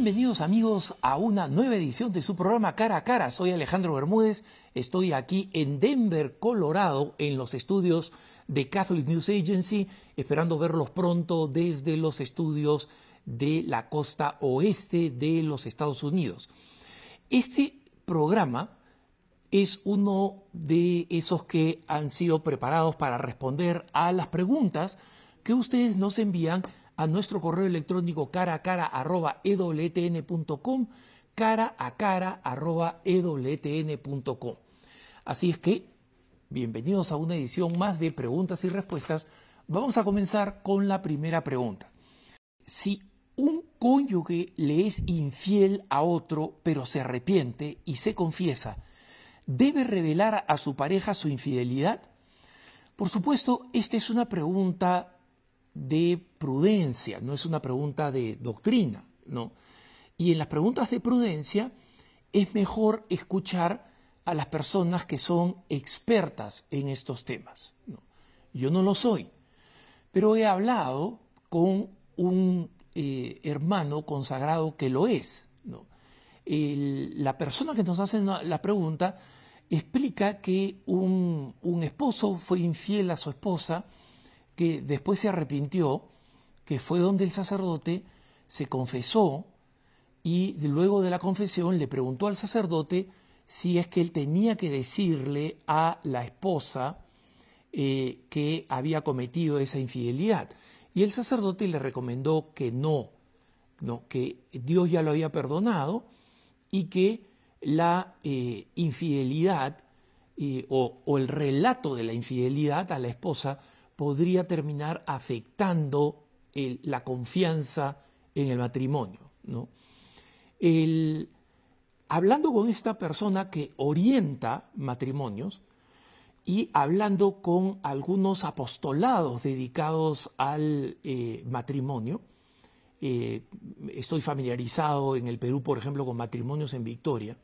Bienvenidos amigos a una nueva edición de su programa Cara a Cara. Soy Alejandro Bermúdez, estoy aquí en Denver, Colorado, en los estudios de Catholic News Agency, esperando verlos pronto desde los estudios de la costa oeste de los Estados Unidos. Este programa es uno de esos que han sido preparados para responder a las preguntas que ustedes nos envían a nuestro correo electrónico cara a cara arroba ewtn.com, cara a cara arroba ewtn.com. Así es que, bienvenidos a una edición más de preguntas y respuestas. Vamos a comenzar con la primera pregunta. Si un cónyuge le es infiel a otro, pero se arrepiente y se confiesa, ¿debe revelar a su pareja su infidelidad? Por supuesto, esta es una pregunta de prudencia, no es una pregunta de doctrina, ¿no? Y en las preguntas de prudencia es mejor escuchar a las personas que son expertas en estos temas. Yo no lo soy, pero he hablado con un eh, hermano consagrado que lo es. la persona que nos hace la pregunta explica que un, un esposo fue infiel a su esposa, que después se arrepintió, que fue donde el sacerdote se confesó y luego de la confesión le preguntó al sacerdote si es que él tenía que decirle a la esposa eh, que había cometido esa infidelidad. Y el sacerdote le recomendó que no, que Dios ya lo había perdonado y que la eh, infidelidad eh, o el relato de la infidelidad a la esposa podría terminar afectando la confianza en el matrimonio. ¿no? hablando con esta persona que orienta matrimonios y hablando con algunos apostolados dedicados al eh, matrimonio, eh, estoy familiarizado en el Perú, por ejemplo, con matrimonios en Victoria,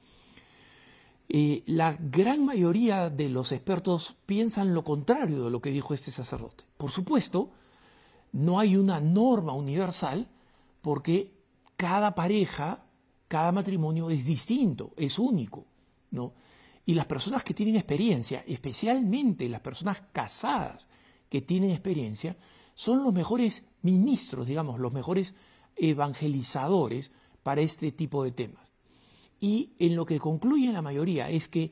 eh, la gran mayoría de los expertos piensan lo contrario de lo que dijo este sacerdote. Por supuesto, no hay una norma universal porque cada pareja, cada matrimonio es distinto, es único, ¿no? Y las personas que tienen experiencia, especialmente las personas casadas que tienen experiencia, son los mejores ministros, digamos, los mejores evangelizadores para este tipo de temas. Y en lo que concluye la mayoría es que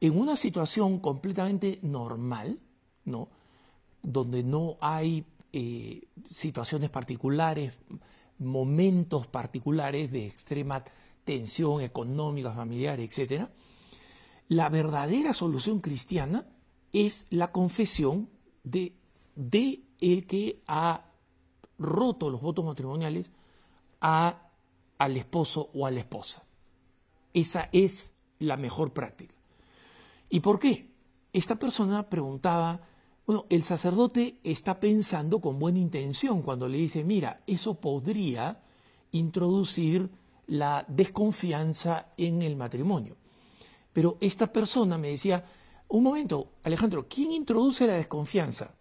en una situación completamente normal, ¿no? donde no hay eh, situaciones particulares, momentos particulares de extrema tensión económica, familiar, etc., la verdadera solución cristiana es la confesión de, de el que ha roto los votos matrimoniales a, al esposo o a la esposa. Esa es la mejor práctica. ¿Y por qué? Esta persona preguntaba, bueno, el sacerdote está pensando con buena intención cuando le dice, mira, eso podría introducir la desconfianza en el matrimonio. Pero esta persona me decía, un momento, Alejandro, ¿quién introduce la desconfianza?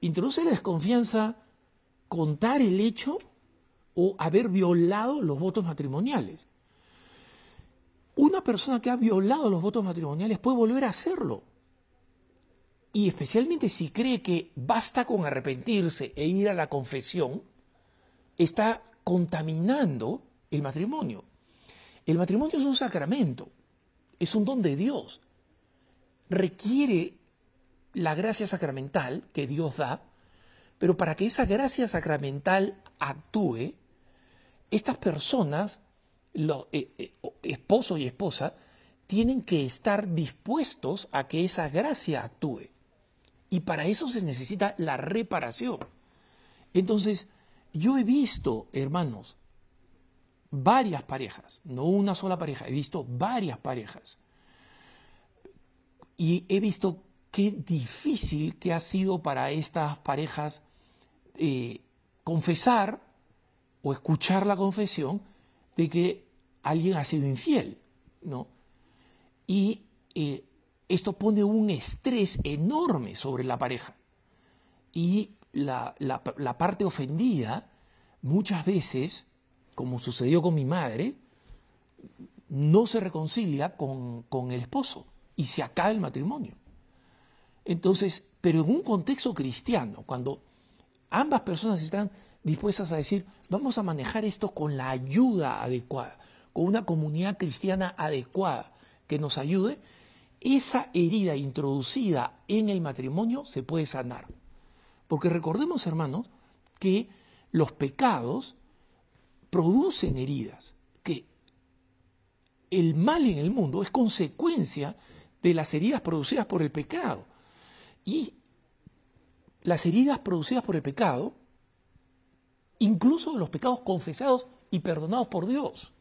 ¿Introduce la desconfianza contar el hecho o haber violado los votos matrimoniales? Una persona que ha violado los votos matrimoniales puede volver a hacerlo. Y especialmente si cree que basta con arrepentirse e ir a la confesión, está contaminando el matrimonio. El matrimonio es un sacramento, es un don de Dios. Requiere la gracia sacramental que Dios da, pero para que esa gracia sacramental actúe, estas personas los eh, eh, esposo y esposa tienen que estar dispuestos a que esa gracia actúe. Y para eso se necesita la reparación. Entonces, yo he visto, hermanos, varias parejas, no una sola pareja, he visto varias parejas. Y he visto qué difícil que ha sido para estas parejas eh, confesar o escuchar la confesión de que alguien ha sido infiel, ¿no? Y eh, esto pone un estrés enorme sobre la pareja. Y la, parte ofendida muchas veces como sucedió con mi madre, no se reconcilia con, con el esposo y se acaba el matrimonio. Entonces, pero en un contexto cristiano, cuando ambas personas están dispuestas a decir, vamos a manejar esto con la ayuda adecuada, con una comunidad cristiana adecuada que nos ayude, esa herida introducida en el matrimonio se puede sanar. Porque recordemos, hermanos, que los pecados producen heridas, que el mal en el mundo es consecuencia de las heridas producidas por el pecado. Y las heridas producidas por el pecado incluso de los pecados confesados y perdonados por Dios.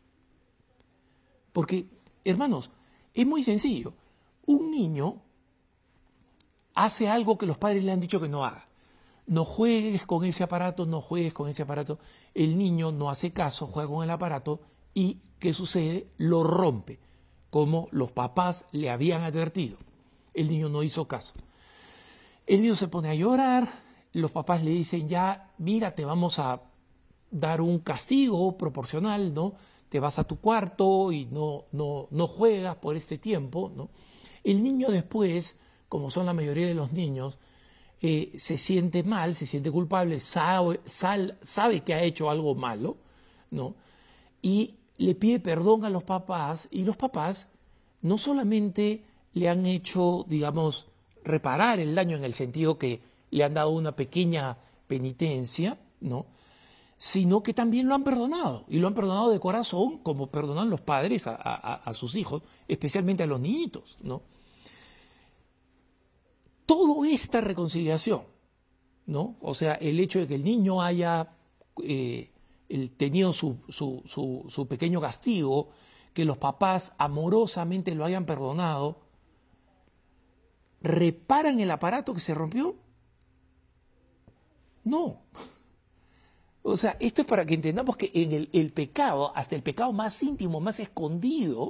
Porque, hermanos, es muy sencillo. Un niño hace algo que los padres le han dicho que no haga. No juegues con ese aparato, no juegues con ese aparato. El niño no hace caso, juega con el aparato y, ¿qué sucede? Lo rompe, como los papás le habían advertido. El niño no hizo caso. El niño se pone a llorar, los papás le dicen ya, mira, te vamos a dar un castigo proporcional, ¿no? Te vas a tu cuarto y no, no, no juegas por este tiempo, ¿no? El niño después, como son la mayoría de los niños, eh, se siente mal, se siente culpable, sabe, sabe que ha hecho algo malo, ¿no? Y le pide perdón a los papás y los papás no solamente le han hecho, digamos, reparar el daño en el sentido que le han dado una pequeña penitencia, ¿no? sino que también lo han perdonado, y lo han perdonado de corazón, como perdonan los padres a, sus hijos, especialmente a los niñitos, ¿no? Toda esta reconciliación, ¿no? O sea, el hecho de que el niño haya eh, tenido su, su pequeño castigo, que los papás amorosamente lo hayan perdonado, ¿reparan el aparato que se rompió? No. O sea, esto es para que entendamos que en el, pecado, hasta el pecado más íntimo, más escondido,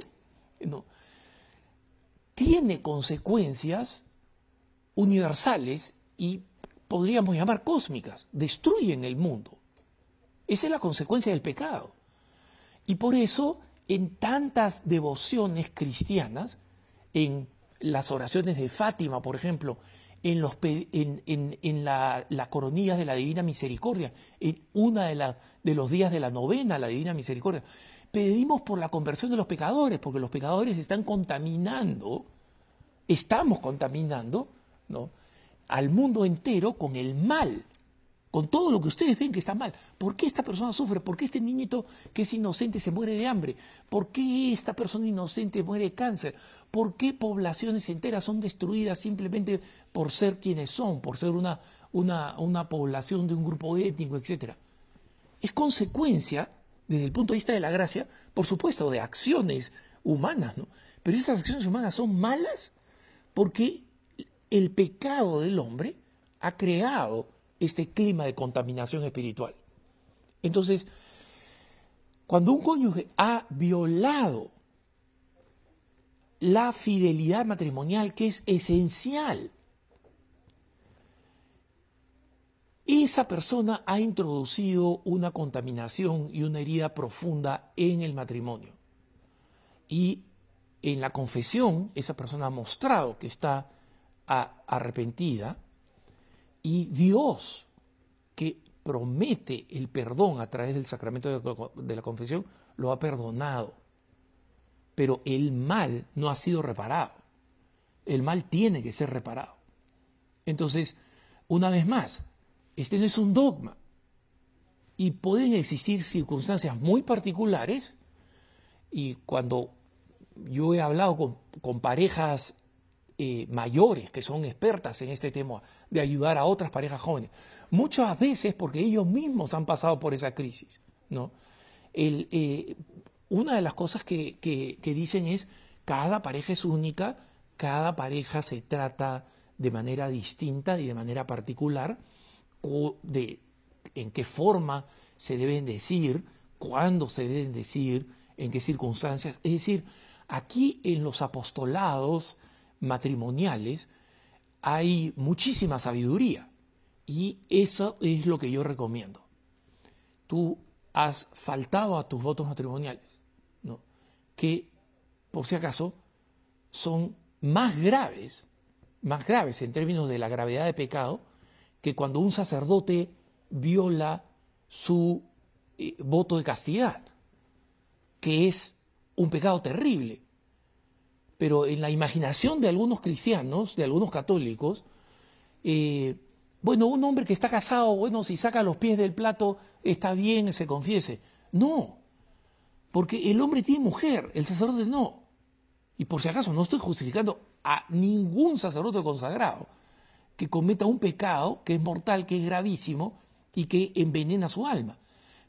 tiene consecuencias universales y podríamos llamar cósmicas, destruyen el mundo. Esa es la consecuencia del pecado. Y por eso, en tantas devociones cristianas, en las oraciones de Fátima, por ejemplo, en, los, en, en, la, las coronillas de la Divina Misericordia, en una de, de los días de la novena, la Divina Misericordia. Pedimos por la conversión de los pecadores, porque los pecadores están contaminando, estamos contaminando ¿no? al mundo entero con el mal con todo lo que ustedes ven que está mal. ¿Por qué esta persona sufre? ¿Por qué este niñito que es inocente se muere de hambre? ¿Por qué esta persona inocente muere de cáncer? ¿Por qué poblaciones enteras son destruidas simplemente por ser quienes son, por ser una, una, una población de un grupo étnico, etcétera? Es consecuencia, desde el punto de vista de la gracia, por supuesto, de acciones humanas, ¿no? Pero esas acciones humanas son malas porque el pecado del hombre ha creado este clima de contaminación espiritual. Entonces, cuando un cónyuge ha violado la fidelidad matrimonial, que es esencial, esa persona ha introducido una contaminación y una herida profunda en el matrimonio. Y en la confesión, esa persona ha mostrado que está arrepentida, y Dios, que promete el perdón a través del sacramento de la confesión, lo ha perdonado. Pero el mal no ha sido reparado. El mal tiene que ser reparado. Entonces, una vez más, este no es un dogma. Y pueden existir circunstancias muy particulares. Y cuando yo he hablado con, parejas eh, mayores que son expertas en este tema de ayudar a otras parejas jóvenes. Muchas veces porque ellos mismos han pasado por esa crisis. ¿no? Eh, una de las cosas que, que, dicen es, cada pareja es única, cada pareja se trata de manera distinta y de manera particular, o de en qué forma se deben decir, cuándo se deben decir, en qué circunstancias. Es decir, aquí en los apostolados matrimoniales hay muchísima sabiduría y eso es lo que yo recomiendo. Tú has faltado a tus votos matrimoniales, ¿no? que, por si acaso, son más graves, más graves en términos de la gravedad de pecado, que cuando un sacerdote viola su eh, voto de castidad, que es un pecado terrible. Pero en la imaginación de algunos cristianos, de algunos católicos, eh, bueno, un hombre que está casado, bueno, si saca los pies del plato, está bien, se confiese. No, porque el hombre tiene mujer, el sacerdote no. Y por si acaso, no estoy justificando a ningún sacerdote consagrado que cometa un pecado que es mortal, que es gravísimo y que envenena su alma.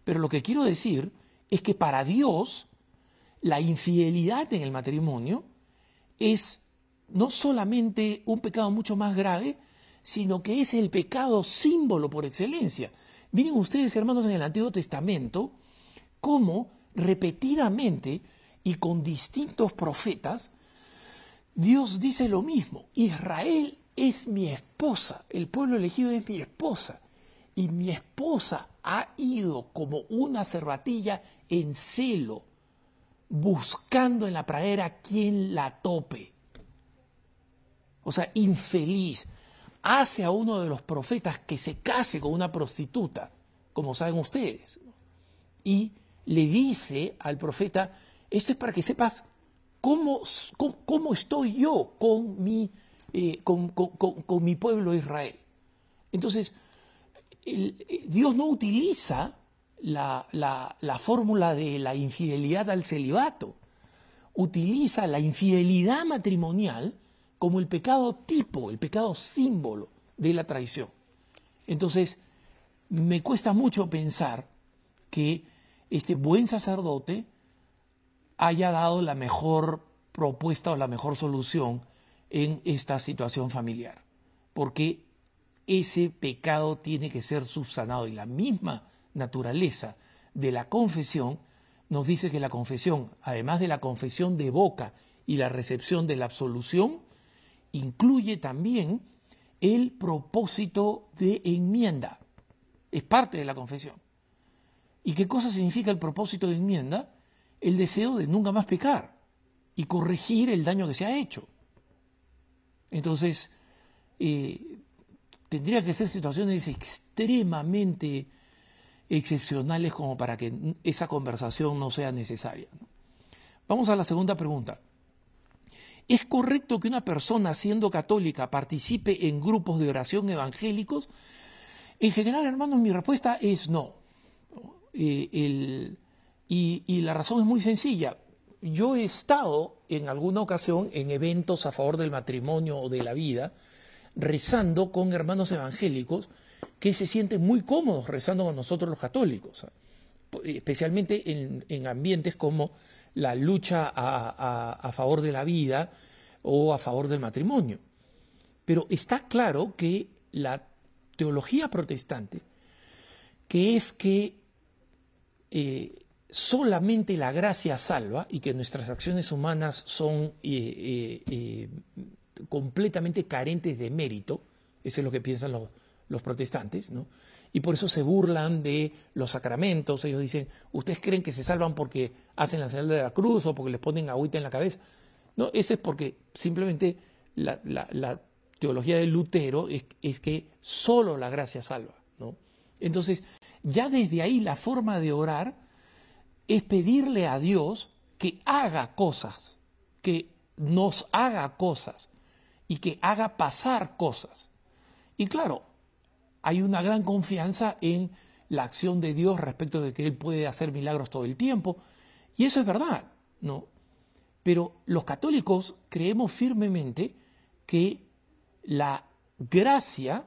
Pero lo que quiero decir es que para Dios la infidelidad en el matrimonio es no solamente un pecado mucho más grave, sino que es el pecado símbolo por excelencia. Miren ustedes, hermanos, en el Antiguo Testamento, cómo repetidamente y con distintos profetas, Dios dice lo mismo. Israel es mi esposa, el pueblo elegido es mi esposa. Y mi esposa ha ido como una cervatilla en celo, buscando en la pradera quien la tope. O sea, infeliz. Hace a uno de los profetas que se case con una prostituta, como saben ustedes. Y le dice al profeta, esto es para que sepas cómo, cómo, estoy yo con mi, eh, con, mi pueblo Israel. Entonces, eh, Dios no utiliza la, la fórmula de la infidelidad al celibato, utiliza la infidelidad matrimonial como el pecado tipo, el pecado símbolo de la traición. Entonces, me cuesta mucho pensar que este buen sacerdote haya dado la mejor propuesta o la mejor solución en esta situación familiar, porque ese pecado tiene que ser subsanado y la misma naturaleza de la confesión nos dice que la confesión, además de la confesión de boca y la recepción de la absolución, incluye también el propósito de enmienda. Es parte de la confesión. ¿Y qué cosa significa el propósito de enmienda? El deseo de nunca más pecar y corregir el daño que se ha hecho. Entonces, eh, tendría que ser situaciones extremadamente excepcionales como para que esa conversación no sea necesaria. Vamos a la segunda pregunta. ¿Es correcto que una persona siendo católica participe en grupos de oración evangélicos? En general, hermanos, mi respuesta es no. Eh, y, la razón es muy sencilla. Yo he estado en alguna ocasión en eventos a favor del matrimonio o de la vida, rezando con hermanos evangélicos que se sienten muy cómodos rezando con nosotros los católicos, especialmente en ambientes como la lucha a, favor de la vida o a favor del matrimonio. Pero está claro que la teología protestante, que es que eh, solamente la gracia salva y que nuestras acciones humanas son eh, eh, completamente carentes de mérito, eso es lo que piensan los, los protestantes, ¿no? y por eso se burlan de los sacramentos. Ellos dicen, ¿ustedes creen que se salvan porque hacen la señal de la cruz o porque les ponen agüita en la cabeza? No, eso es porque simplemente la, teología de Lutero es, que solo la gracia salva. ¿no? Entonces, ya desde ahí la forma de orar es pedirle a Dios que haga cosas, que nos haga cosas y que haga pasar cosas. Y claro, hay una gran confianza en la acción de Dios respecto de que Él puede hacer milagros todo el tiempo. Y eso es verdad, ¿no? Pero los católicos creemos firmemente que la gracia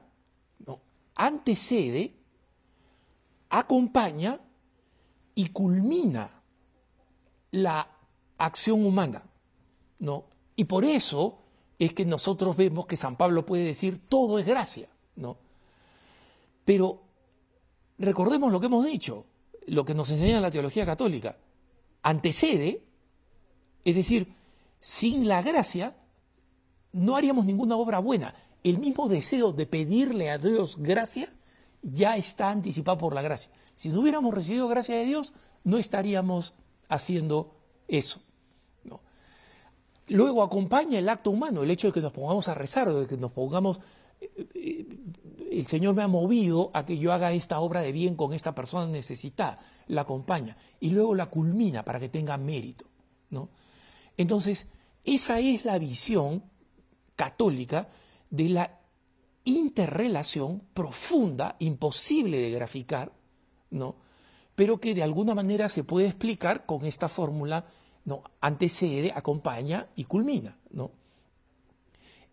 antecede, acompaña y culmina la acción humana. ¿no? Y por eso es que nosotros vemos que San Pablo puede decir todo es gracia. Pero recordemos lo que hemos dicho, lo que nos enseña la teología católica. Antecede, es decir, sin la gracia no haríamos ninguna obra buena. El mismo deseo de pedirle a Dios gracia ya está anticipado por la gracia. Si no hubiéramos recibido gracia de Dios, no estaríamos haciendo eso. Luego acompaña el acto humano, el hecho de que nos pongamos a rezar, de que nos pongamos, eh, eh, el Señor me ha movido a que yo haga esta obra de bien con esta persona necesitada, la acompaña y luego la culmina para que tenga mérito. ¿no? Entonces, esa es la visión católica de la interrelación profunda, imposible de graficar, ¿no? pero que de alguna manera se puede explicar con esta fórmula ¿no? antecede, acompaña y culmina. ¿no?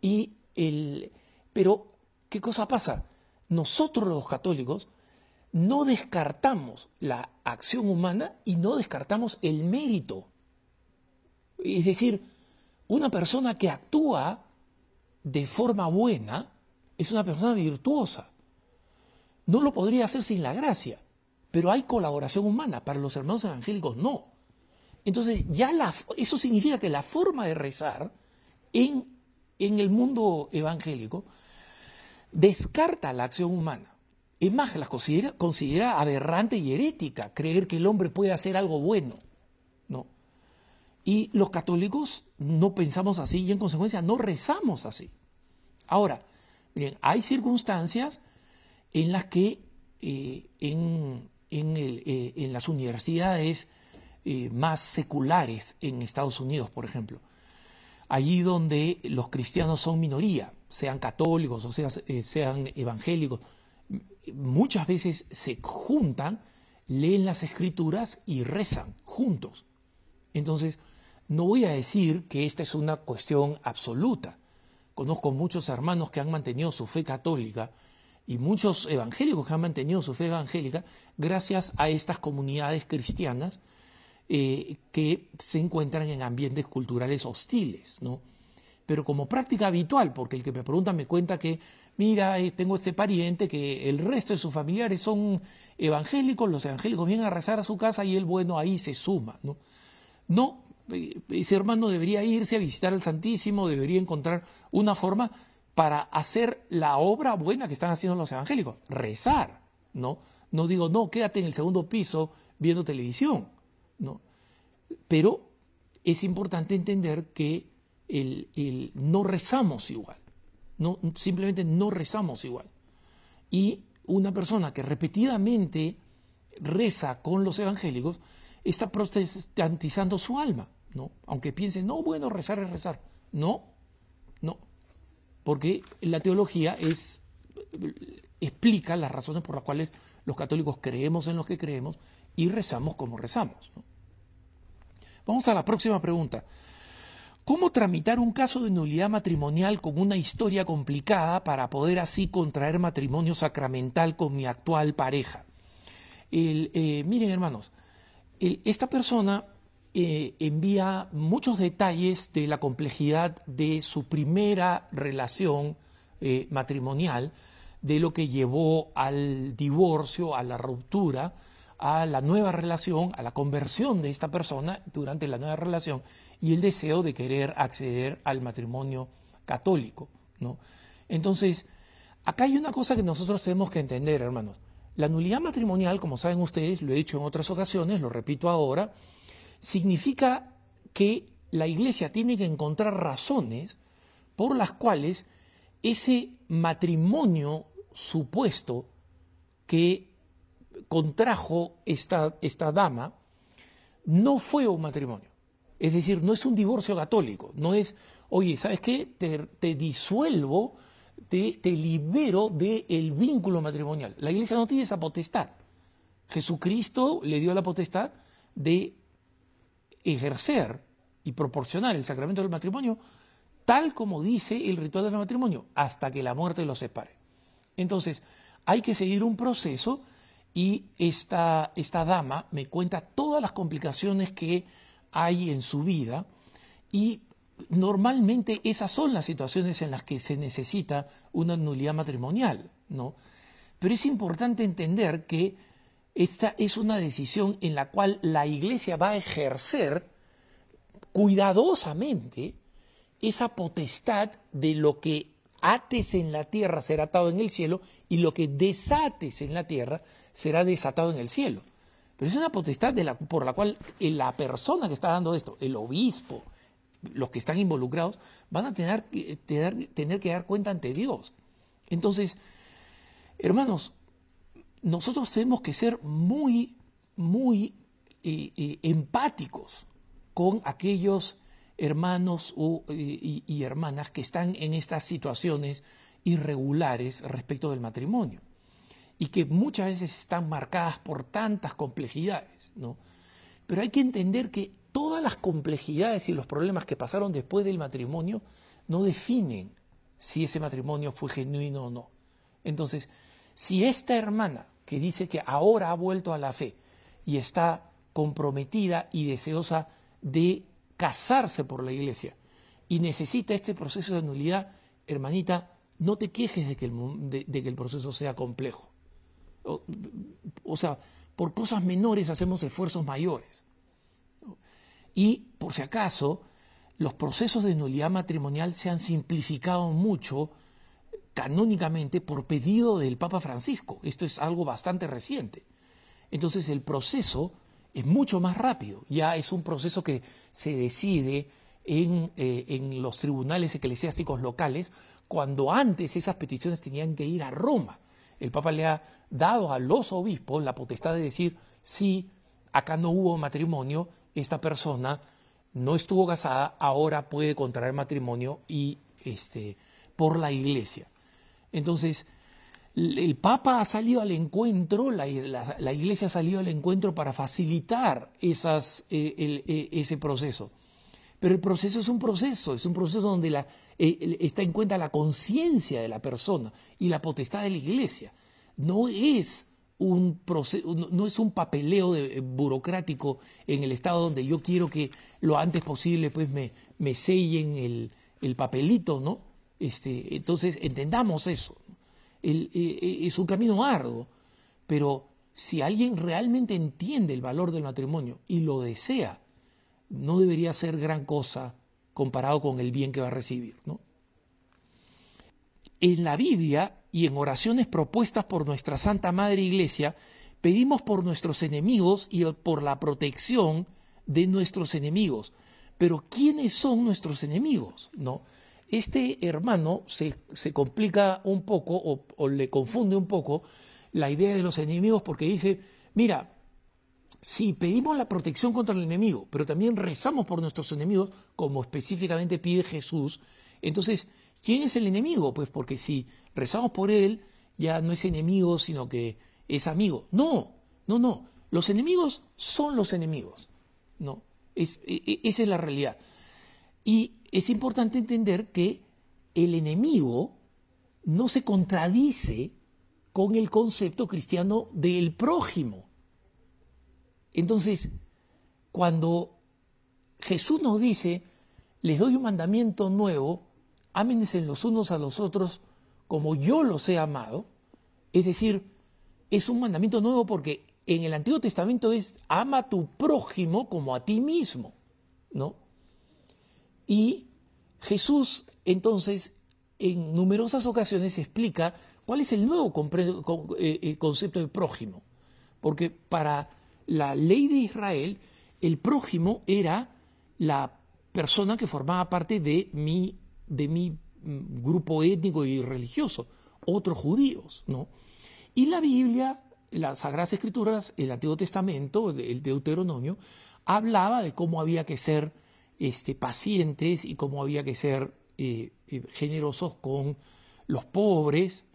Y el, pero, ¿qué cosa pasa? Nosotros los católicos no descartamos la acción humana y no descartamos el mérito. Es decir, una persona que actúa de forma buena es una persona virtuosa. No lo podría hacer sin la gracia, pero hay colaboración humana. Para los hermanos evangélicos no. Entonces, ya la, eso significa que la forma de rezar en, en el mundo evangélico descarta la acción humana. Es más, la considera, considera aberrante y herética creer que el hombre puede hacer algo bueno. ¿no? Y los católicos no pensamos así y en consecuencia no rezamos así. Ahora, miren, hay circunstancias en las que eh, en, eh, en, las universidades eh, más seculares en Estados Unidos, por ejemplo, allí donde los cristianos son minoría, sean católicos o sea, sean evangélicos, muchas veces se juntan, leen las escrituras y rezan juntos. Entonces, no voy a decir que esta es una cuestión absoluta. Conozco muchos hermanos que han mantenido su fe católica y muchos evangélicos que han mantenido su fe evangélica gracias a estas comunidades cristianas eh, que se encuentran en ambientes culturales hostiles, ¿no? Pero como práctica habitual, porque el que me pregunta me cuenta que mira, eh, tengo este pariente que el resto de sus familiares son evangélicos, los evangélicos vienen a rezar a su casa y él, bueno, ahí se suma, ¿no? Eh, ese hermano debería irse a visitar al Santísimo, debería encontrar una forma para hacer la obra buena que están haciendo los evangélicos, rezar, ¿no? No digo, no, quédate en el segundo piso viendo televisión, ¿no? Pero es importante entender que el, el no rezamos igual no, simplemente no rezamos igual. Y una persona que repetidamente reza con los evangélicos está protestantizando su alma, ¿no? Aunque piense, no, bueno, rezar es rezar. No, no. Porque la teología es, explica las razones por las cuales los católicos creemos en lo que creemos y rezamos como rezamos. Vamos a la próxima pregunta. ¿Cómo tramitar un caso de nulidad matrimonial con una historia complicada para poder así contraer matrimonio sacramental con mi actual pareja? Eh, miren hermanos, esta persona eh, envía muchos detalles de la complejidad de su primera relación eh, matrimonial, de lo que llevó al divorcio, a la ruptura, a la nueva relación, a la conversión de esta persona durante la nueva relación y el deseo de querer acceder al matrimonio católico. ¿no? Entonces, acá hay una cosa que nosotros tenemos que entender, hermanos. La nulidad matrimonial, como saben ustedes, lo he dicho en otras ocasiones, lo repito ahora, significa que la iglesia tiene que encontrar razones por las cuales ese matrimonio supuesto que contrajo esta, esta dama no fue un matrimonio. Es decir, no es un divorcio católico, no es, oye, ¿sabes qué? Te, disuelvo, te, libero del vínculo matrimonial. La iglesia no tiene esa potestad. Jesucristo le dio la potestad de ejercer y proporcionar el sacramento del matrimonio tal como dice el ritual del matrimonio, hasta que la muerte los separe. Entonces, hay que seguir un proceso y esta, esta dama me cuenta todas las complicaciones que hay en su vida y normalmente esas son las situaciones en las que se necesita una nulidad matrimonial, ¿no? Pero es importante entender que esta es una decisión en la cual la iglesia va a ejercer cuidadosamente esa potestad de lo que ates en la tierra será atado en el cielo y lo que desates en la tierra será desatado en el cielo. Pero es una potestad de la, por la cual la persona que está dando esto, el obispo, los que están involucrados, van a tener, tener, tener que dar cuenta ante Dios. Entonces, hermanos, nosotros tenemos que ser muy, muy eh, eh, empáticos con aquellos hermanos y hermanas que están en estas situaciones irregulares respecto del matrimonio y que muchas veces están marcadas por tantas complejidades, ¿no? Pero hay que entender que todas las complejidades y los problemas que pasaron después del matrimonio no definen si ese matrimonio fue genuino o no. Entonces, si esta hermana que dice que ahora ha vuelto a la fe y está comprometida y deseosa de casarse por la iglesia y necesita este proceso de nulidad, hermanita, no te quejes de que el, de que el proceso sea complejo. O, sea, por cosas menores hacemos esfuerzos mayores. Y, por si acaso, los procesos de nulidad matrimonial se han simplificado mucho canónicamente por pedido del Papa Francisco. Esto es algo bastante reciente. Entonces el proceso es mucho más rápido. Ya es un proceso que se decide en, eh, en los tribunales eclesiásticos locales, cuando antes esas peticiones tenían que ir a Roma el Papa le ha dado a los obispos la potestad de decir, si acá no hubo matrimonio, esta persona no estuvo casada, ahora puede contraer matrimonio y este, por la iglesia. Entonces, el Papa ha salido al encuentro, la, iglesia ha salido al encuentro para facilitar esas, eh, eh, ese proceso. Pero el proceso es un proceso, es un proceso donde la, eh, está en cuenta la conciencia de la persona y la potestad de la iglesia. No es un proceso, no es un papeleo eh, burocrático en el estado donde yo quiero que lo antes posible pues me, me sellen el, el papelito, ¿no? Este, entonces entendamos eso. Eh, es un camino arduo, pero si alguien realmente entiende el valor del matrimonio y lo desea, no debería ser gran cosa comparado con el bien que va a recibir. ¿no? En la Biblia y en oraciones propuestas por nuestra Santa Madre Iglesia, pedimos por nuestros enemigos y por la protección de nuestros enemigos. Pero ¿quiénes son nuestros enemigos? ¿No? Este hermano se, se complica un poco o, o le confunde un poco la idea de los enemigos porque dice, mira, Sí, pedimos la protección contra el enemigo, pero también rezamos por nuestros enemigos, como específicamente pide Jesús. Entonces, ¿quién es el enemigo? Pues porque si rezamos por él, ya no es enemigo, sino que es amigo. No, no, no. Los enemigos son los enemigos. No, e, e, esa es la realidad. Y es importante entender que el enemigo no se contradice con el concepto cristiano del prójimo. Entonces, cuando Jesús nos dice, les doy un mandamiento nuevo, ámense los unos a los otros como yo los he amado, es decir, es un mandamiento nuevo porque en el Antiguo Testamento es ama a tu prójimo como a ti mismo, ¿no? Y Jesús entonces en numerosas ocasiones explica cuál es el nuevo eh, eh, concepto de prójimo, porque para la ley de Israel, el prójimo era la persona que formaba parte de mi, de mi mm, grupo étnico y religioso, otros judíos, ¿no? Y la Biblia, las Sagradas Escrituras, el Antiguo Testamento, el Deuteronomio, hablaba de cómo había que ser este, pacientes y cómo había que ser eh, eh, generosos con los pobres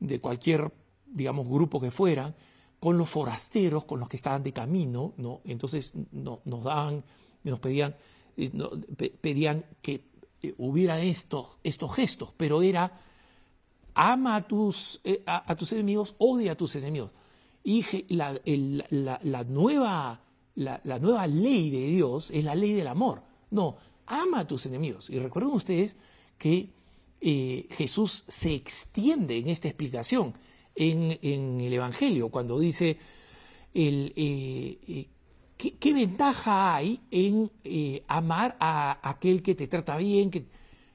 de cualquier, digamos, grupo que fueran, con los forasteros, con los que estaban de camino, ¿no? Entonces no, nos daban, nos pedían, eh, pedían que eh, hubiera estos, estos gestos, pero era ama a tus, eh, a, tus enemigos, odia a tus enemigos. Y la, la, nueva, la, nueva ley de Dios es la ley del amor. No, ama a tus enemigos. Y recuerden ustedes que Jesús se extiende en esta explicación en, el Evangelio, cuando dice el, eh, ¿qué, ventaja hay en eh, amar a aquel que te trata bien, que,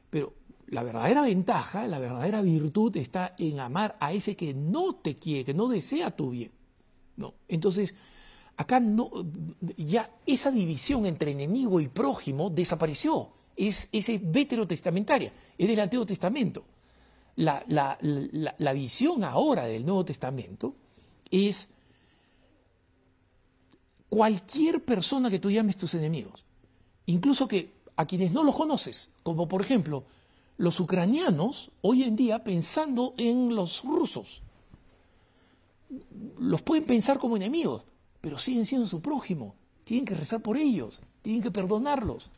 pero la verdadera ventaja, la verdadera virtud está en amar a ese que no te quiere, que no desea tu bien. ¿no? Entonces, acá no, ya esa división entre enemigo y prójimo desapareció. Es, es veterotestamentaria, es del Antiguo Testamento. La, la, la visión ahora del Nuevo Testamento es cualquier persona que tú llames tus enemigos, incluso que a quienes no los conoces, como por ejemplo los ucranianos hoy en día pensando en los rusos. Los pueden pensar como enemigos, pero siguen siendo su prójimo. Tienen que rezar por ellos, tienen que perdonarlos.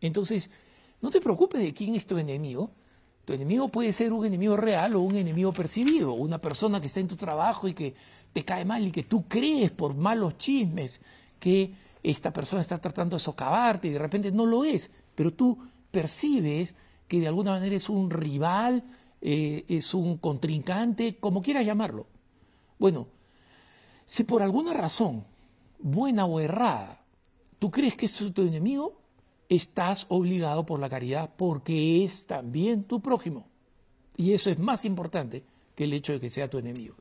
Entonces, no te preocupes de quién es tu enemigo. Tu enemigo puede ser un enemigo real o un enemigo percibido, una persona que está en tu trabajo y que te cae mal y que tú crees por malos chismes que esta persona está tratando de socavarte y de repente no lo es, pero tú percibes que de alguna manera es un rival, eh, es un contrincante, como quieras llamarlo. Bueno, si por alguna razón, buena o errada, tú crees que es tu enemigo, estás obligado por la caridad porque es también tu prójimo. Y eso es más importante que el hecho de que sea tu enemigo.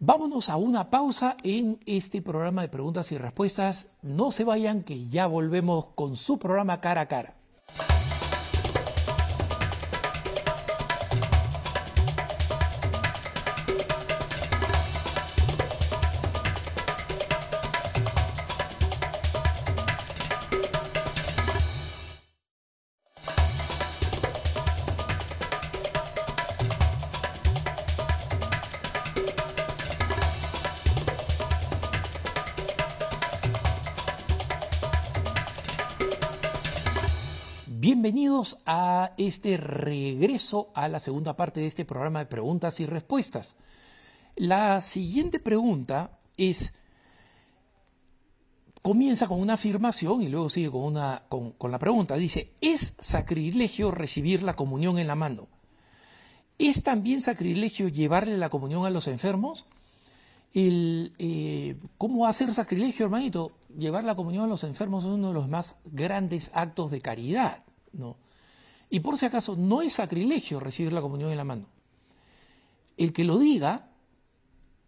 Vámonos a una pausa en este programa de preguntas y respuestas. No se vayan que ya volvemos con su programa cara a cara. Bienvenidos a este regreso a la segunda parte de este programa de preguntas y respuestas. La siguiente pregunta es, comienza con una afirmación y luego sigue con, una, con, la pregunta. Dice, ¿es sacrilegio recibir la comunión en la mano? ¿Es también sacrilegio llevarle la comunión a los enfermos? Eh, ¿Cómo ser sacrilegio, hermanito? Llevar la comunión a los enfermos es uno de los más grandes actos de caridad. ¿No? Y por si acaso, no es sacrilegio recibir la comunión en la mano. El que lo diga,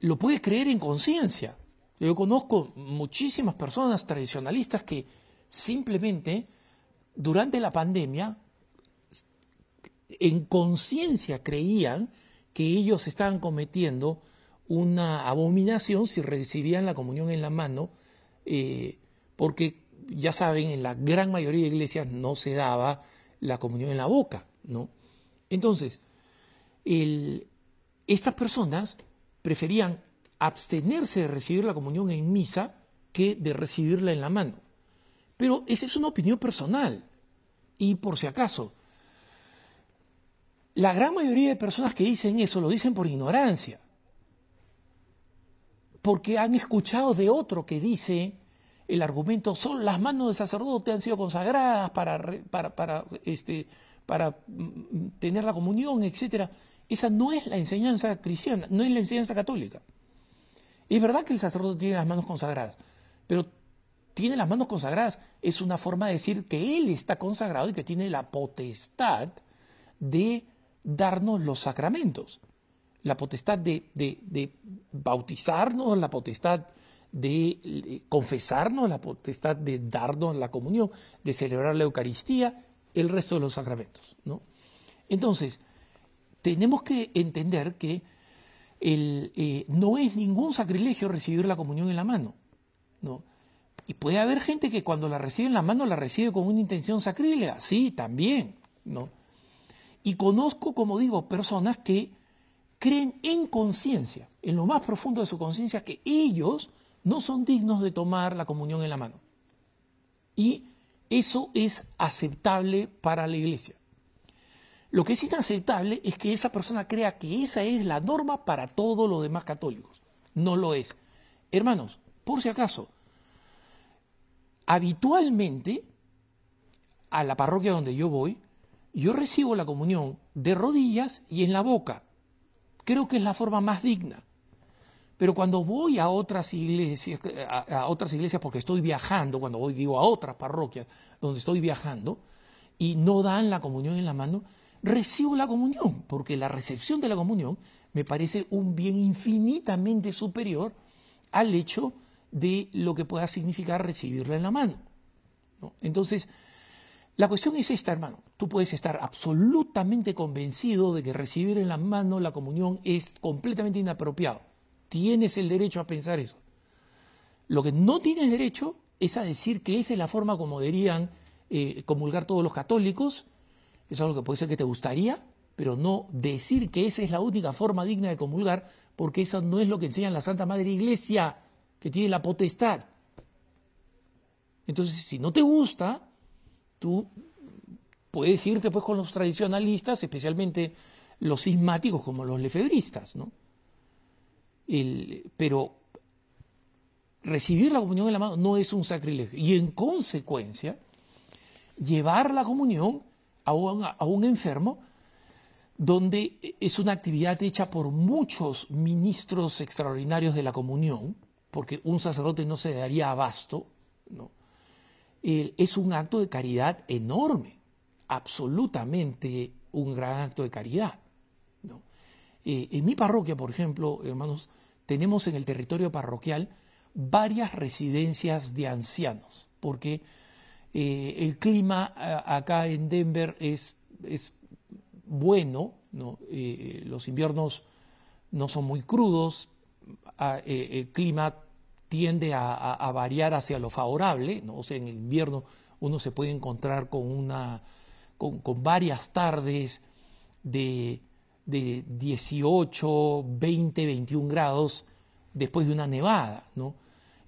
lo puede creer en conciencia. Yo conozco muchísimas personas tradicionalistas que simplemente durante la pandemia, en conciencia creían que ellos estaban cometiendo una abominación si recibían la comunión en la mano, eh, porque ya saben, en la gran mayoría de iglesias no se daba la comunión en la boca, ¿no? Entonces, estas personas preferían abstenerse de recibir la comunión en misa que de recibirla en la mano. Pero esa es una opinión personal. Y por si acaso, la gran mayoría de personas que dicen eso lo dicen por ignorancia. Porque han escuchado de otro que dice el argumento, son las manos del sacerdote han sido consagradas para, para, para, este, para mm, tener la comunión, etc. Esa no es la enseñanza cristiana, no es la enseñanza católica. Es verdad que el sacerdote tiene las manos consagradas, pero tiene las manos consagradas es una forma de decir que él está consagrado y que tiene la potestad de darnos los sacramentos, la potestad de, de, de bautizarnos, la potestad de confesarnos la potestad de darnos la comunión, de celebrar la Eucaristía, el resto de los sacramentos. ¿no? Entonces, tenemos que entender que el, eh, no es ningún sacrilegio recibir la comunión en la mano. ¿no? Y puede haber gente que cuando la recibe en la mano la recibe con una intención sacrílega, sí, también. ¿no? Y conozco, como digo, personas que creen en conciencia, en lo más profundo de su conciencia, que ellos no son dignos de tomar la comunión en la mano. Y eso es aceptable para la iglesia. Lo que es inaceptable es que esa persona crea que esa es la norma para todos los demás católicos. No lo es. Hermanos, por si acaso, habitualmente a la parroquia donde yo voy, yo recibo la comunión de rodillas y en la boca. Creo que es la forma más digna. Pero cuando voy a otras iglesias, a, otras iglesias porque estoy viajando, cuando voy digo a otras parroquias donde estoy viajando y no dan la comunión en la mano, recibo la comunión, porque la recepción de la comunión me parece un bien infinitamente superior al hecho de lo que pueda significar recibirla en la mano. Entonces, la cuestión es esta, hermano. Tú puedes estar absolutamente convencido de que recibir en la mano la comunión es completamente inapropiado. Tienes el derecho a pensar eso. Lo que no tienes derecho es a decir que esa es la forma como deberían eh, comulgar todos los católicos. Eso es algo que puede ser que te gustaría, pero no decir que esa es la única forma digna de comulgar, porque eso no es lo que enseña la Santa Madre Iglesia, que tiene la potestad. Entonces, si no te gusta, tú puedes irte pues con los tradicionalistas, especialmente los sismáticos como los lefebristas, ¿no? Pero recibir la comunión en la mano no es un sacrilegio. Y en consecuencia, llevar la comunión a un, enfermo donde es una actividad hecha por muchos ministros extraordinarios de la comunión, porque un sacerdote no se daría abasto, ¿no? es un acto de caridad enorme, absolutamente un gran acto de caridad. Eh, en mi parroquia, por ejemplo, hermanos, tenemos en el territorio parroquial varias residencias de ancianos, porque eh, el clima acá en Denver es, es bueno, ¿no? Eh, los inviernos no son muy crudos, el clima tiende a, variar hacia lo favorable, ¿no? o sea, en el invierno uno se puede encontrar con, una, con, varias tardes de, de, 18, 20, 21 grados después de una nevada. ¿no?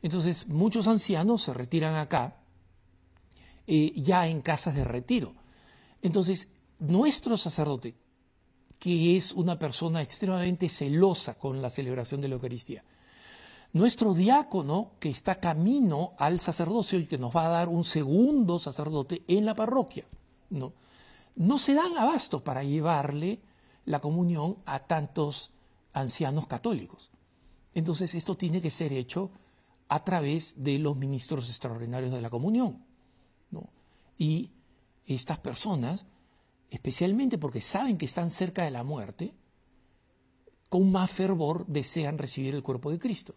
Entonces muchos ancianos se retiran acá eh, ya en casas de retiro. Entonces nuestro sacerdote, que es una persona extremadamente celosa con la celebración de la Eucaristía, nuestro diácono que está camino al sacerdocio y que nos va a dar un segundo sacerdote en la parroquia, ¿no? No se dan abasto para llevarle la comunión a tantos ancianos católicos. Entonces esto tiene que ser hecho a través de los ministros extraordinarios de la comunión. ¿no? Y estas personas, especialmente porque saben que están cerca de la muerte, con más fervor desean recibir el cuerpo de Cristo.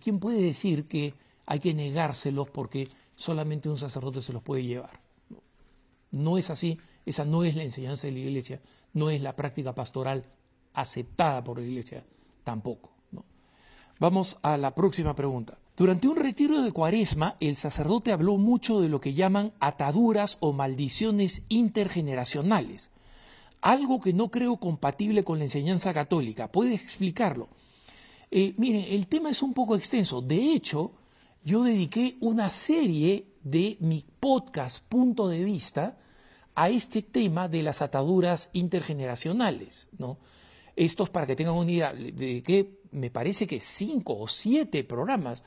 ¿Quién puede decir que hay que negárselos porque solamente un sacerdote se los puede llevar? No, es así, esa no es la enseñanza de la Iglesia, no es la práctica pastoral aceptada por la Iglesia tampoco. Vamos a la próxima pregunta. Durante un retiro de cuaresma, el sacerdote habló mucho de lo que llaman ataduras o maldiciones intergeneracionales, algo que no creo compatible con la enseñanza católica. ¿Puede explicarlo? Eh, miren, el tema es un poco extenso. De hecho, yo dediqué una serie de mi podcast Punto de Vista a este tema de las ataduras intergeneracionales. Estos, para que tengan una idea, dediqué, me parece que cinco o siete programas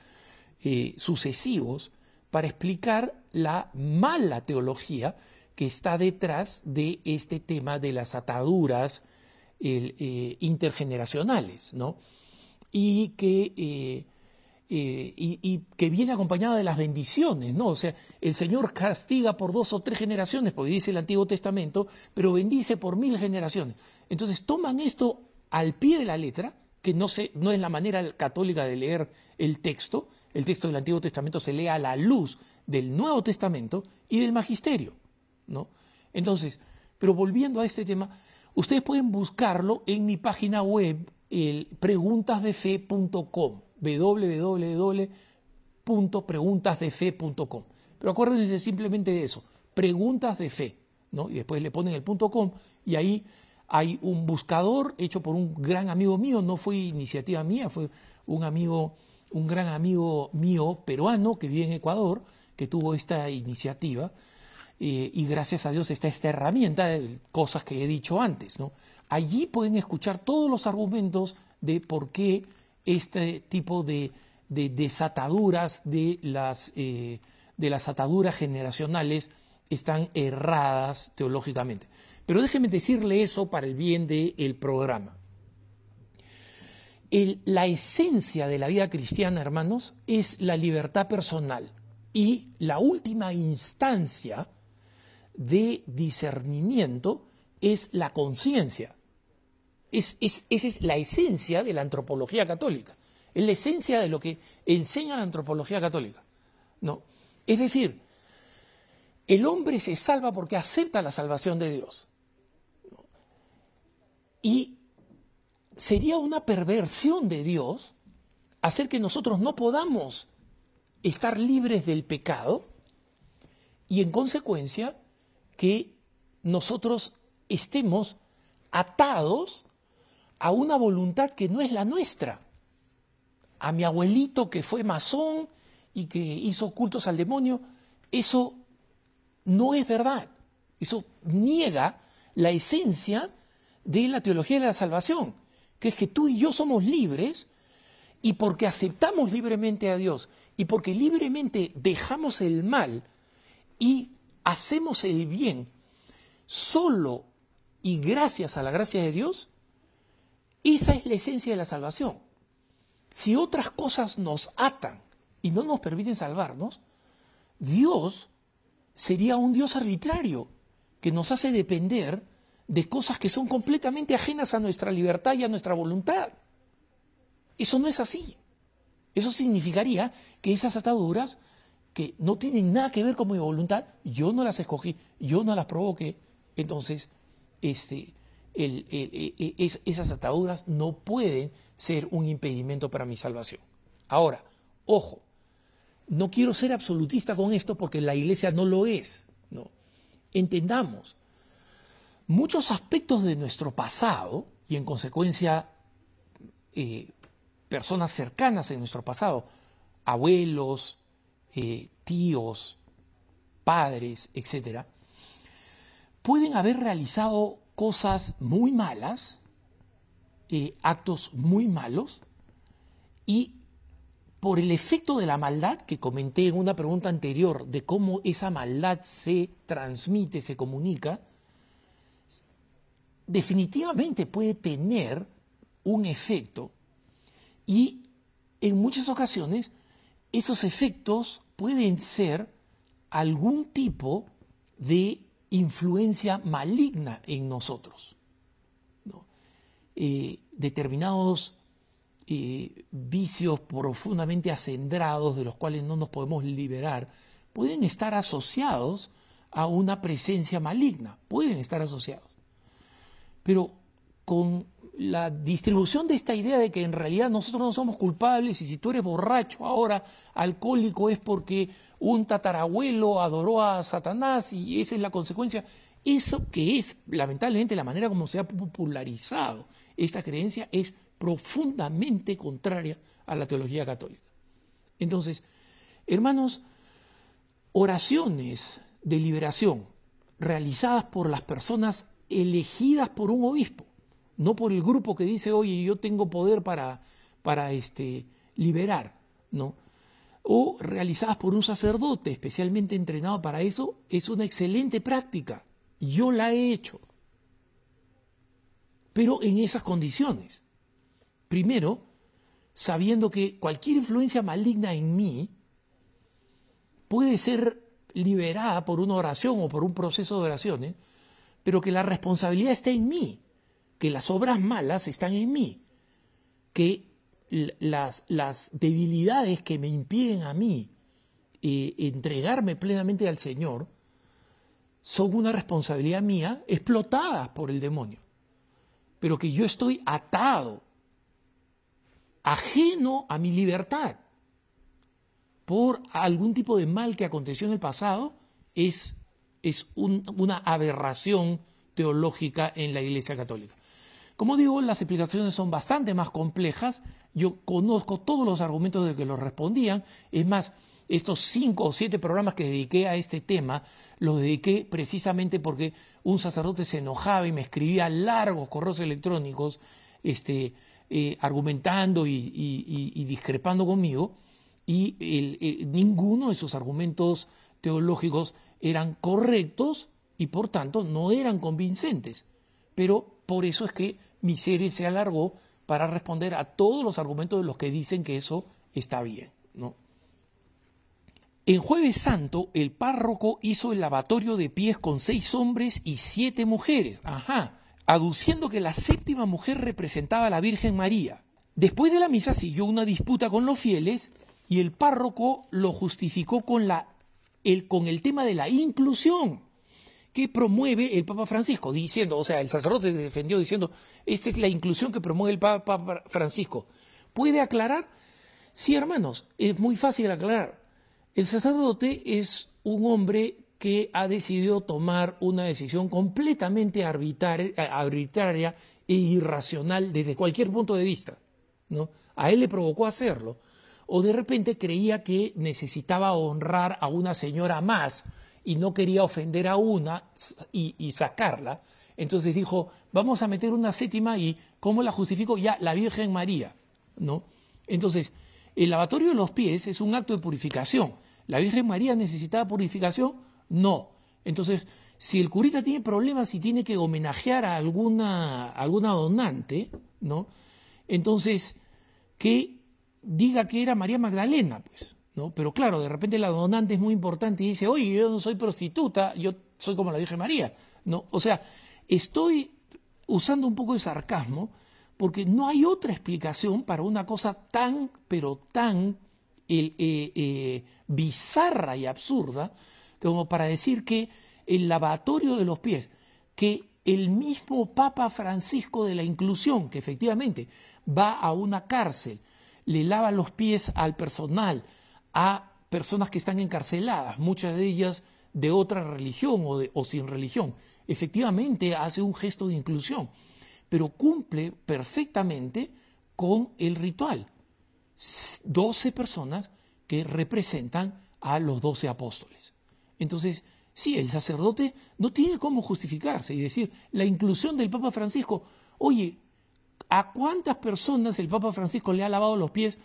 eh, sucesivos para explicar la mala teología que está detrás de este tema de las ataduras eh, intergeneracionales, y que, eh, eh, y, que viene acompañada de las bendiciones, ¿no? O sea, el Señor castiga por dos o tres generaciones, porque dice el Antiguo Testamento, pero bendice por mil generaciones. Entonces toman esto al pie de la letra, que no, se, no es la manera católica de leer el texto, el texto del Antiguo Testamento se lee a la luz del Nuevo Testamento y del Magisterio, ¿no? Entonces, pero volviendo a este tema, ustedes pueden buscarlo en mi página web el preguntasdefe.com, www.preguntasdefe.com. Pero acuérdense simplemente de eso, preguntas de fe, ¿no? Y después le ponen el punto .com y ahí hay un buscador hecho por un gran amigo mío, no fue iniciativa mía, fue un amigo, un gran amigo mío peruano que vive en Ecuador, que tuvo esta iniciativa, eh, y gracias a Dios está esta herramienta de cosas que he dicho antes, ¿no? Allí pueden escuchar todos los argumentos de por qué este tipo de, desataduras de las, eh, de las ataduras generacionales están erradas teológicamente. Pero déjenme decirle eso para el bien del programa. la esencia de la vida cristiana, hermanos, es la libertad personal y la última instancia de discernimiento es la conciencia Es, esa es la esencia de la antropología católica. Es la esencia de lo que enseña la antropología católica. ¿no? Es decir, el hombre se salva porque acepta la salvación de Dios. Y sería una perversión de Dios hacer que nosotros no podamos estar libres del pecado y en consecuencia que nosotros estemos atados a una voluntad que no es la nuestra. A mi abuelito que fue masón y que hizo cultos al demonio, eso no es verdad. Eso niega la esencia de la teología de la salvación, que es que tú y yo somos libres y porque aceptamos libremente a Dios y porque libremente dejamos el mal y hacemos el bien solo y gracias a la gracia de Dios, esa es la esencia de la salvación. Si otras cosas nos atan y no nos permiten salvarnos, Dios sería un Dios arbitrario que nos hace depender de cosas que son completamente ajenas a nuestra libertad y a nuestra voluntad. Eso no es así. Eso significaría que esas ataduras que no tienen nada que ver con mi voluntad, yo no las escogí, yo no las provoqué, entonces este, e, e, esas ataduras no pueden ser un impedimento para mi salvación. Ahora, ojo, no quiero ser absolutista con esto porque la iglesia no lo es. ¿no? Entendamos, muchos aspectos de nuestro pasado y en consecuencia eh, personas cercanas en nuestro pasado, abuelos, eh, tíos, padres, etc., pueden haber realizado cosas muy malas, eh, actos muy malos, y por el efecto de la maldad que comenté en una pregunta anterior de cómo esa maldad se transmite, se comunica, definitivamente puede tener un efecto. Y en muchas ocasiones esos efectos pueden ser algún tipo de influencia maligna en nosotros. Eh, determinados eh, vicios profundamente acendrados de los cuales no nos podemos liberar pueden estar asociados a una presencia maligna, pueden estar asociados. Pero con la distribución de esta idea de que en realidad nosotros no somos culpables y si tú eres borracho ahora, alcohólico, es porque un tatarabuelo adoró a Satanás y esa es la consecuencia. Eso que es, lamentablemente, la manera como se ha popularizado esta creencia es profundamente contraria a la teología católica. Entonces, hermanos, oraciones de liberación realizadas por las personas elegidas por un obispo, no por el grupo que dice, oye, yo tengo poder para, para este, liberar, ¿no? O realizadas por un sacerdote especialmente entrenado para eso, es una excelente práctica. Yo la he hecho. Pero en esas condiciones. Primero, sabiendo que cualquier influencia maligna en mí puede ser liberada por una oración o por un proceso de oraciones, pero que la responsabilidad está en mí, que las obras malas están en mí, que las, debilidades que me impiden a mí eh, entregarme plenamente al Señor son una responsabilidad mía explotada por el demonio, pero que yo estoy atado, ajeno a mi libertad por algún tipo de mal que aconteció en el pasado, es es una aberración teológica en la Iglesia Católica. Como digo, las explicaciones son bastante más complejas. Yo conozco todos los argumentos de que los respondían. Es más, estos cinco o siete programas que dediqué a este tema, los dediqué precisamente porque un sacerdote se enojaba y me escribía largos correos electrónicos este, eh, argumentando y, discrepando conmigo, y eh, ninguno de sus argumentos teológicos eran correctos y por tanto no eran convincentes. Pero por eso es que mi serie se alargó para responder a todos los argumentos de los que dicen que eso está bien. ¿no? En Jueves Santo, el párroco hizo el lavatorio de pies con seis hombres y siete mujeres. Ajá, aduciendo que la séptima mujer representaba a la Virgen María. Después de la misa siguió una disputa con los fieles y el párroco lo justificó con, la, el, con el tema de la inclusión que promueve el Papa Francisco, diciendo, o sea, el sacerdote defendió diciendo, esta es la inclusión que promueve el Papa Francisco. ¿Puede aclarar? Sí, hermanos, es muy fácil aclarar. El sacerdote es un hombre que ha decidido tomar una decisión completamente arbitraria e irracional desde cualquier punto de vista. ¿no? A él le provocó hacerlo. O de repente creía que necesitaba honrar a una señora más y no quería ofender a una y, sacarla. Entonces dijo, vamos a meter una séptima y ¿cómo la justifico? Ya, la Virgen María. ¿no? Entonces, el lavatorio de los pies es un acto de purificación. ¿La Virgen María necesitaba purificación? No. Entonces, si el curita tiene problemas y tiene que homenajear a alguna, alguna donante, ¿no? Entonces, que diga que era María Magdalena, pues, ¿no? Pero claro, de repente la donante es muy importante y dice, oye, yo no soy prostituta, yo soy como la Virgen María, ¿no? O sea, estoy usando un poco de sarcasmo porque no hay otra explicación para una cosa tan, pero tan eh, eh, bizarra y absurda como para decir que el lavatorio de los pies, que el mismo Papa Francisco de la Inclusión, que efectivamente va a una cárcel, le lava los pies al personal, a personas que están encarceladas, muchas de ellas de otra religión o, sin religión, efectivamente hace un gesto de inclusión, pero cumple perfectamente con el ritual. Doce personas que representan a los doce apóstoles. Entonces, sí, el sacerdote no tiene cómo justificarse y decir, la inclusión del Papa Francisco, oye, ¿a cuántas personas el Papa Francisco le ha lavado los pies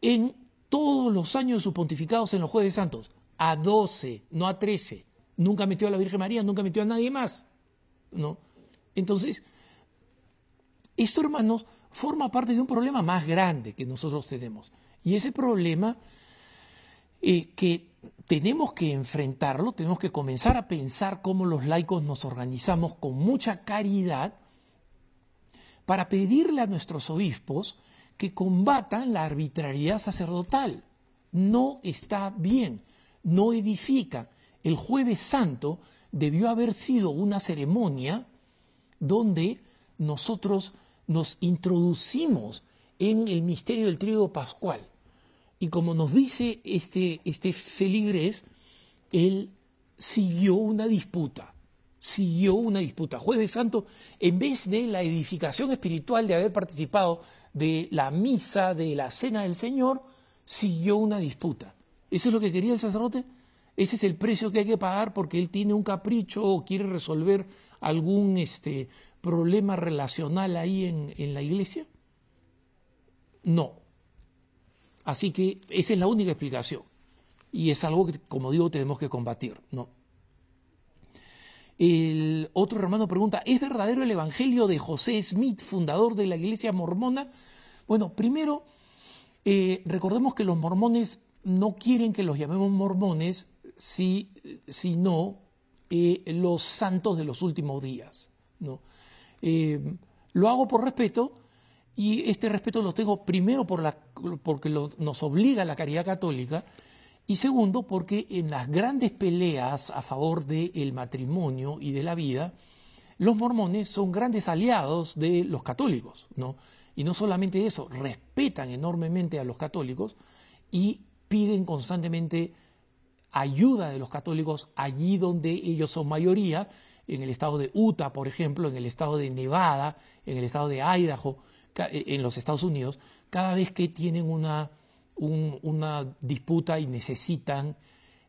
en todos los años de sus pontificados en los Jueves Santos? A 12, no a 13. Nunca metió a la Virgen María, nunca metió a nadie más. ¿No? Entonces, esto, hermanos, forma parte de un problema más grande que nosotros tenemos. Y ese problema eh, que tenemos que enfrentarlo, tenemos que comenzar a pensar cómo los laicos nos organizamos con mucha caridad para pedirle a nuestros obispos que combatan la arbitrariedad sacerdotal. No está bien, no edifica. El jueves santo debió haber sido una ceremonia donde nosotros nos introducimos en el misterio del trigo pascual. Y como nos dice este, este feligrés, él siguió una disputa, siguió una disputa. Jueves Santo, en vez de la edificación espiritual de haber participado de la misa, de la cena del Señor, siguió una disputa. ¿Eso es lo que quería el sacerdote? ¿Ese es el precio que hay que pagar porque él tiene un capricho o quiere resolver algún este, problema relacional ahí en, en la iglesia? No. Así que esa es la única explicación. Y es algo que, como digo, tenemos que combatir. ¿no? El otro hermano pregunta, ¿es verdadero el Evangelio de José Smith, fundador de la Iglesia mormona? Bueno, primero, eh, recordemos que los mormones no quieren que los llamemos mormones, si, sino eh, los santos de los últimos días. ¿no? Eh, lo hago por respeto, y este respeto lo tengo primero por la, porque nos obliga la caridad católica y segundo porque en las grandes peleas a favor del matrimonio y de la vida, los mormones son grandes aliados de los católicos, ¿no? Y no solamente eso, respetan enormemente a los católicos y piden constantemente ayuda de los católicos allí donde ellos son mayoría, en el estado de Utah, por ejemplo, en el estado de Nevada, en el estado de Idaho, eh, en los Estados Unidos, cada vez que tienen una, una disputa y necesitan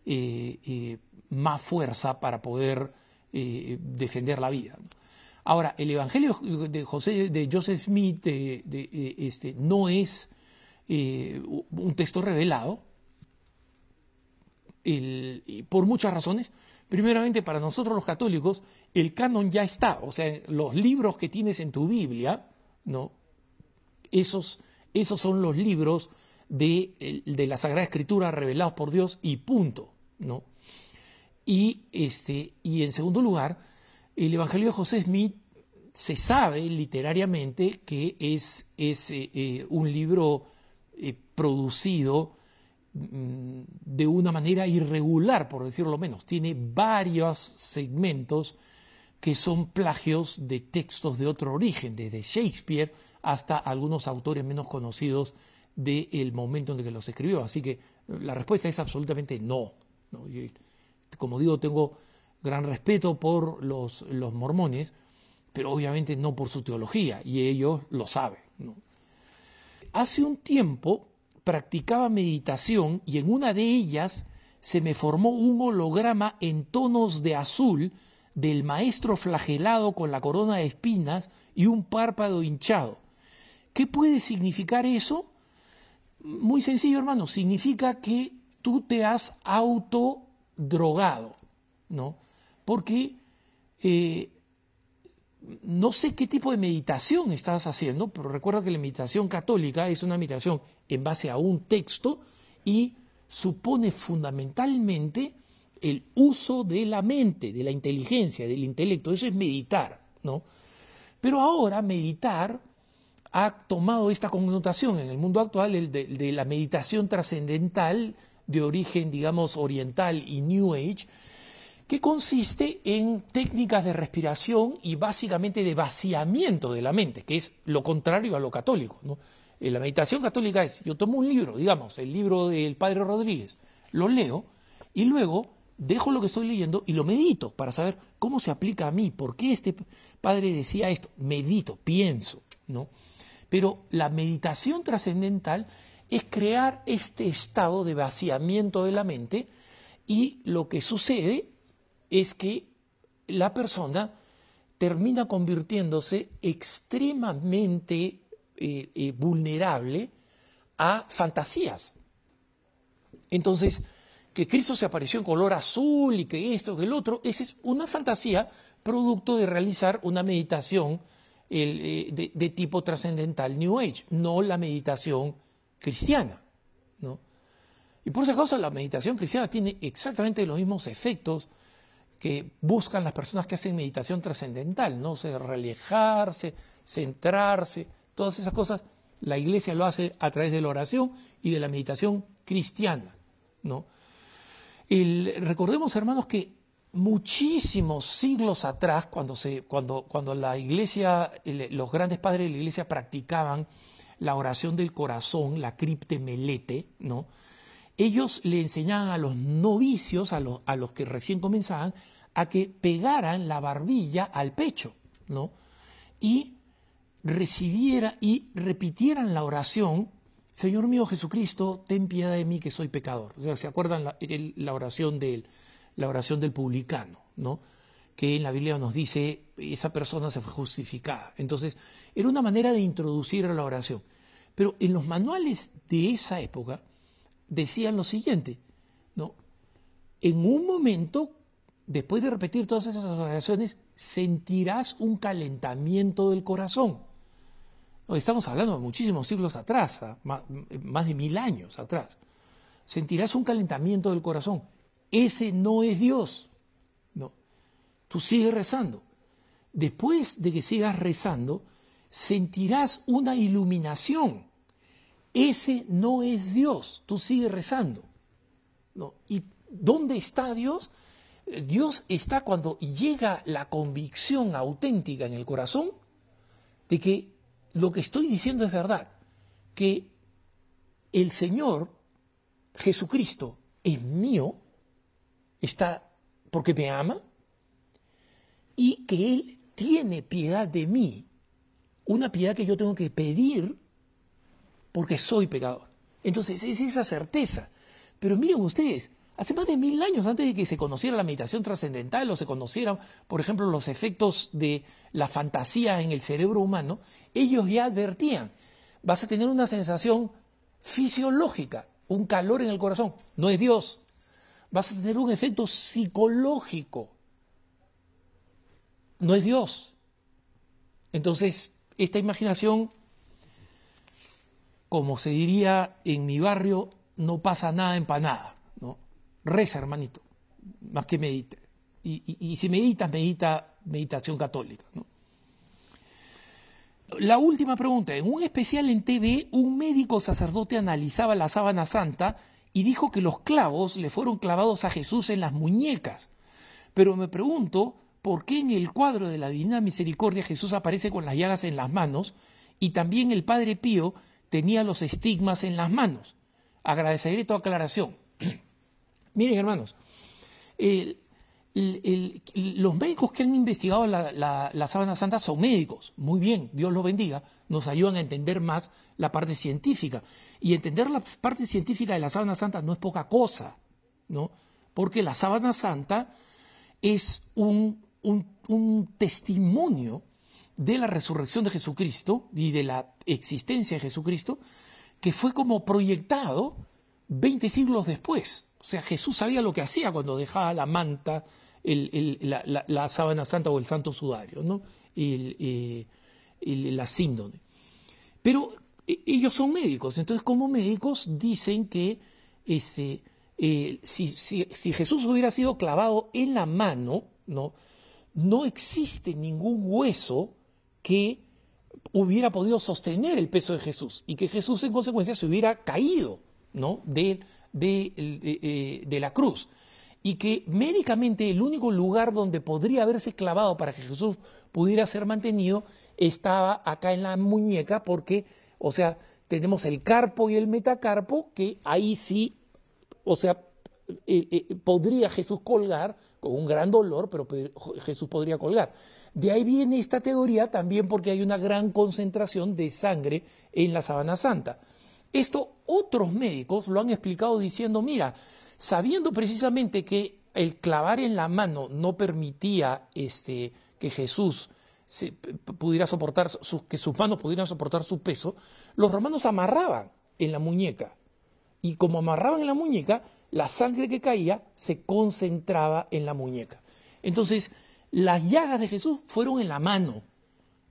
eh, eh, más fuerza para poder defender la vida. Ahora, el Evangelio de José, de Joseph Smith, este, no es un texto revelado, por muchas razones. Primeramente, para nosotros los católicos, el canon ya está, o sea, los libros que tienes en tu Biblia, ¿no? Esos, esos son los libros de, de, la Sagrada Escritura revelados por Dios y punto, ¿no? Y, este, y en segundo lugar, el Evangelio de José Smith se sabe literariamente que es, es un libro producido mm, de una manera irregular, por decirlo menos. Tiene varios segmentos que son plagios de textos de otro origen, desde Shakespeare hasta algunos autores menos conocidos del momento en que los escribió. Así que la respuesta es absolutamente no. como digo, tengo gran respeto por los, los, mormones, pero obviamente no por su teología, y ellos lo saben. Hace un tiempo practicaba meditación y en una de ellas se me formó un holograma en tonos de azul del maestro flagelado con la corona de espinas y un párpado hinchado. ¿Qué puede significar eso? Muy sencillo, hermano, significa que tú te has autodrogado, ¿no? Porque eh, no sé qué tipo de meditación estás haciendo, pero recuerda que la meditación católica es una meditación en base a un texto y supone fundamentalmente el uso de la mente, de la inteligencia, del intelecto. Eso es meditar, ¿no? Pero ahora meditar ha tomado esta connotación en el mundo actual el de, la meditación trascendental de origen, digamos, oriental y New Age, que consiste en técnicas de respiración y básicamente de vaciamiento de la mente, que es lo contrario a lo católico. ¿no? Eh, la meditación católica es, yo tomo un libro, digamos, el libro del Padre Rodríguez, lo leo y luego dejo lo que estoy leyendo y lo medito para saber cómo se aplica a mí, por qué este padre decía esto, medito, pienso, ¿no? Pero la meditación trascendental es crear este estado de vaciamiento de la mente y lo que sucede es que la persona termina convirtiéndose extremadamente eh, eh, vulnerable a fantasías. Entonces, que Cristo se apareció en color azul y que esto, que el otro, esa es una fantasía producto de realizar una meditación eh, de, tipo trascendental New Age, no la meditación cristiana. ¿no? Y por esa causa la meditación cristiana tiene exactamente los mismos efectos que buscan las personas que hacen meditación trascendental, ¿no? Relajarse, centrarse, todas esas cosas. La iglesia lo hace a través de la oración y de la meditación cristiana, ¿no? recordemos, hermanos, que muchísimos siglos atrás, cuando, se, cuando, cuando la iglesia, los grandes padres de la iglesia practicaban la oración del corazón, la cripte melete, ¿no? ellos le enseñaban a los novicios, a los, a los que recién comenzaban, a que pegaran la barbilla al pecho, ¿no? Y recibiera y repitieran la oración, Señor mío Jesucristo, ten piedad de mí que soy pecador. O sea, ¿se acuerdan la, oración del, la oración del publicano, ¿no? Que en la Biblia nos dice, esa persona se fue justificada. Entonces, era una manera de introducir a la oración. Pero en los manuales de esa época, decían lo siguiente, ¿no? En un momento, después de repetir todas esas oraciones, sentirás un calentamiento del corazón. Estamos hablando de muchísimos siglos atrás, ¿ah? más, de mil años atrás. Sentirás un calentamiento del corazón. Ese no es Dios. No. Tú sigues rezando. Después de que sigas rezando, sentirás una iluminación ese no es Dios. Tú sigues rezando. ¿no? ¿Y dónde está Dios? Dios está cuando llega la convicción auténtica en el corazón de que lo que estoy diciendo es verdad, que el Señor Jesucristo es mío, está porque me ama, y que Él tiene piedad de mí, una piedad que yo tengo que pedir porque soy pecador. Entonces es esa certeza. Pero miren ustedes, hace más de mil años antes de que se conociera la meditación trascendental o se conocieran, por ejemplo, los efectos de la fantasía en el cerebro humano, ellos ya advertían, vas a tener una sensación fisiológica, un calor en el corazón, no es Dios. Vas a tener un efecto psicológico, no es Dios. Entonces, esta imaginación como se diría en mi barrio, no pasa nada empanada, ¿no? Reza, hermanito, más que medite. Y, si meditas, medita meditación católica, la última pregunta. En un especial en TV, un médico sacerdote analizaba la sábana santa y dijo que los clavos le fueron clavados a Jesús en las muñecas. Pero me pregunto, ¿por qué en el cuadro de la Divina Misericordia Jesús aparece con las llagas en las manos y también el Padre Pío tenía los estigmas en las manos? Agradeceré tu aclaración. Miren, hermanos, los médicos que han investigado la, sábana santa son médicos. Muy bien, Dios los bendiga. Nos ayudan a entender más la parte científica. Y entender la parte científica de la sábana santa no es poca cosa, ¿no? Porque la sábana santa es un, un testimonio de la resurrección de Jesucristo y de la existencia de Jesucristo que fue como proyectado 20 siglos después. O sea, Jesús sabía lo que hacía cuando dejaba la manta, la, sábana santa o el santo sudario, ¿no? Eh, la síndone. Pero e, ellos son médicos, entonces como médicos dicen que este, eh, si, si, Jesús hubiera sido clavado en la mano, ¿no? no existe ningún hueso que hubiera podido sostener el peso de Jesús y que Jesús en consecuencia se hubiera caído ¿no? de, eh, de, la cruz. Y que médicamente el único lugar donde podría haberse clavado para que Jesús pudiera ser mantenido estaba acá en la muñeca, porque, o sea, tenemos el carpo y el metacarpo, que ahí sí, o sea, eh, eh, podría Jesús colgar con un gran dolor, pero Jesús podría colgar. De ahí viene esta teoría también porque hay una gran concentración de sangre en la sabana santa. Esto otros médicos lo han explicado diciendo, mira, sabiendo precisamente que el clavar en la mano no permitía este, que Jesús pudiera soportar, que sus manos pudieran soportar su peso, los romanos amarraban en la muñeca. Y como amarraban en la muñeca, la sangre que caía se concentraba en la muñeca. Entonces, las llagas de Jesús fueron en la mano.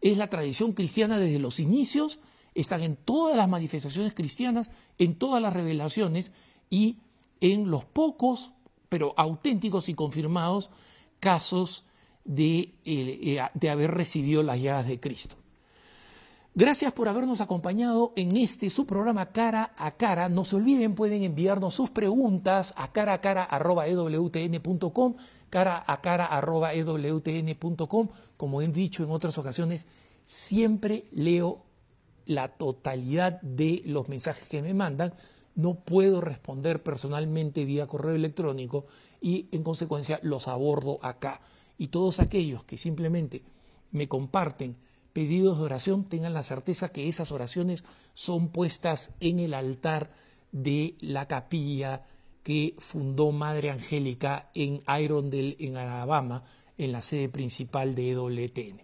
Es la tradición cristiana desde los inicios están en todas las manifestaciones cristianas, en todas las revelaciones y en los pocos, pero auténticos y confirmados, casos de, eh, de haber recibido las llagas de Cristo. Gracias por habernos acompañado en este su programa Cara a Cara. No se olviden, pueden enviarnos sus preguntas a cara a cara cara a cara Como he dicho en otras ocasiones, siempre leo la totalidad de los mensajes que me mandan, no puedo responder personalmente vía correo electrónico y en consecuencia los abordo acá. Y todos aquellos que simplemente me comparten pedidos de oración tengan la certeza que esas oraciones son puestas en el altar de la capilla que fundó Madre Angélica en Irondale, en Alabama, en la sede principal de EWTN.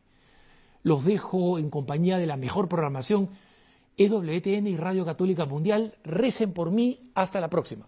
Los dejo en compañía de la mejor programación EWTN y Radio Católica Mundial. Recen por mí. Hasta la próxima.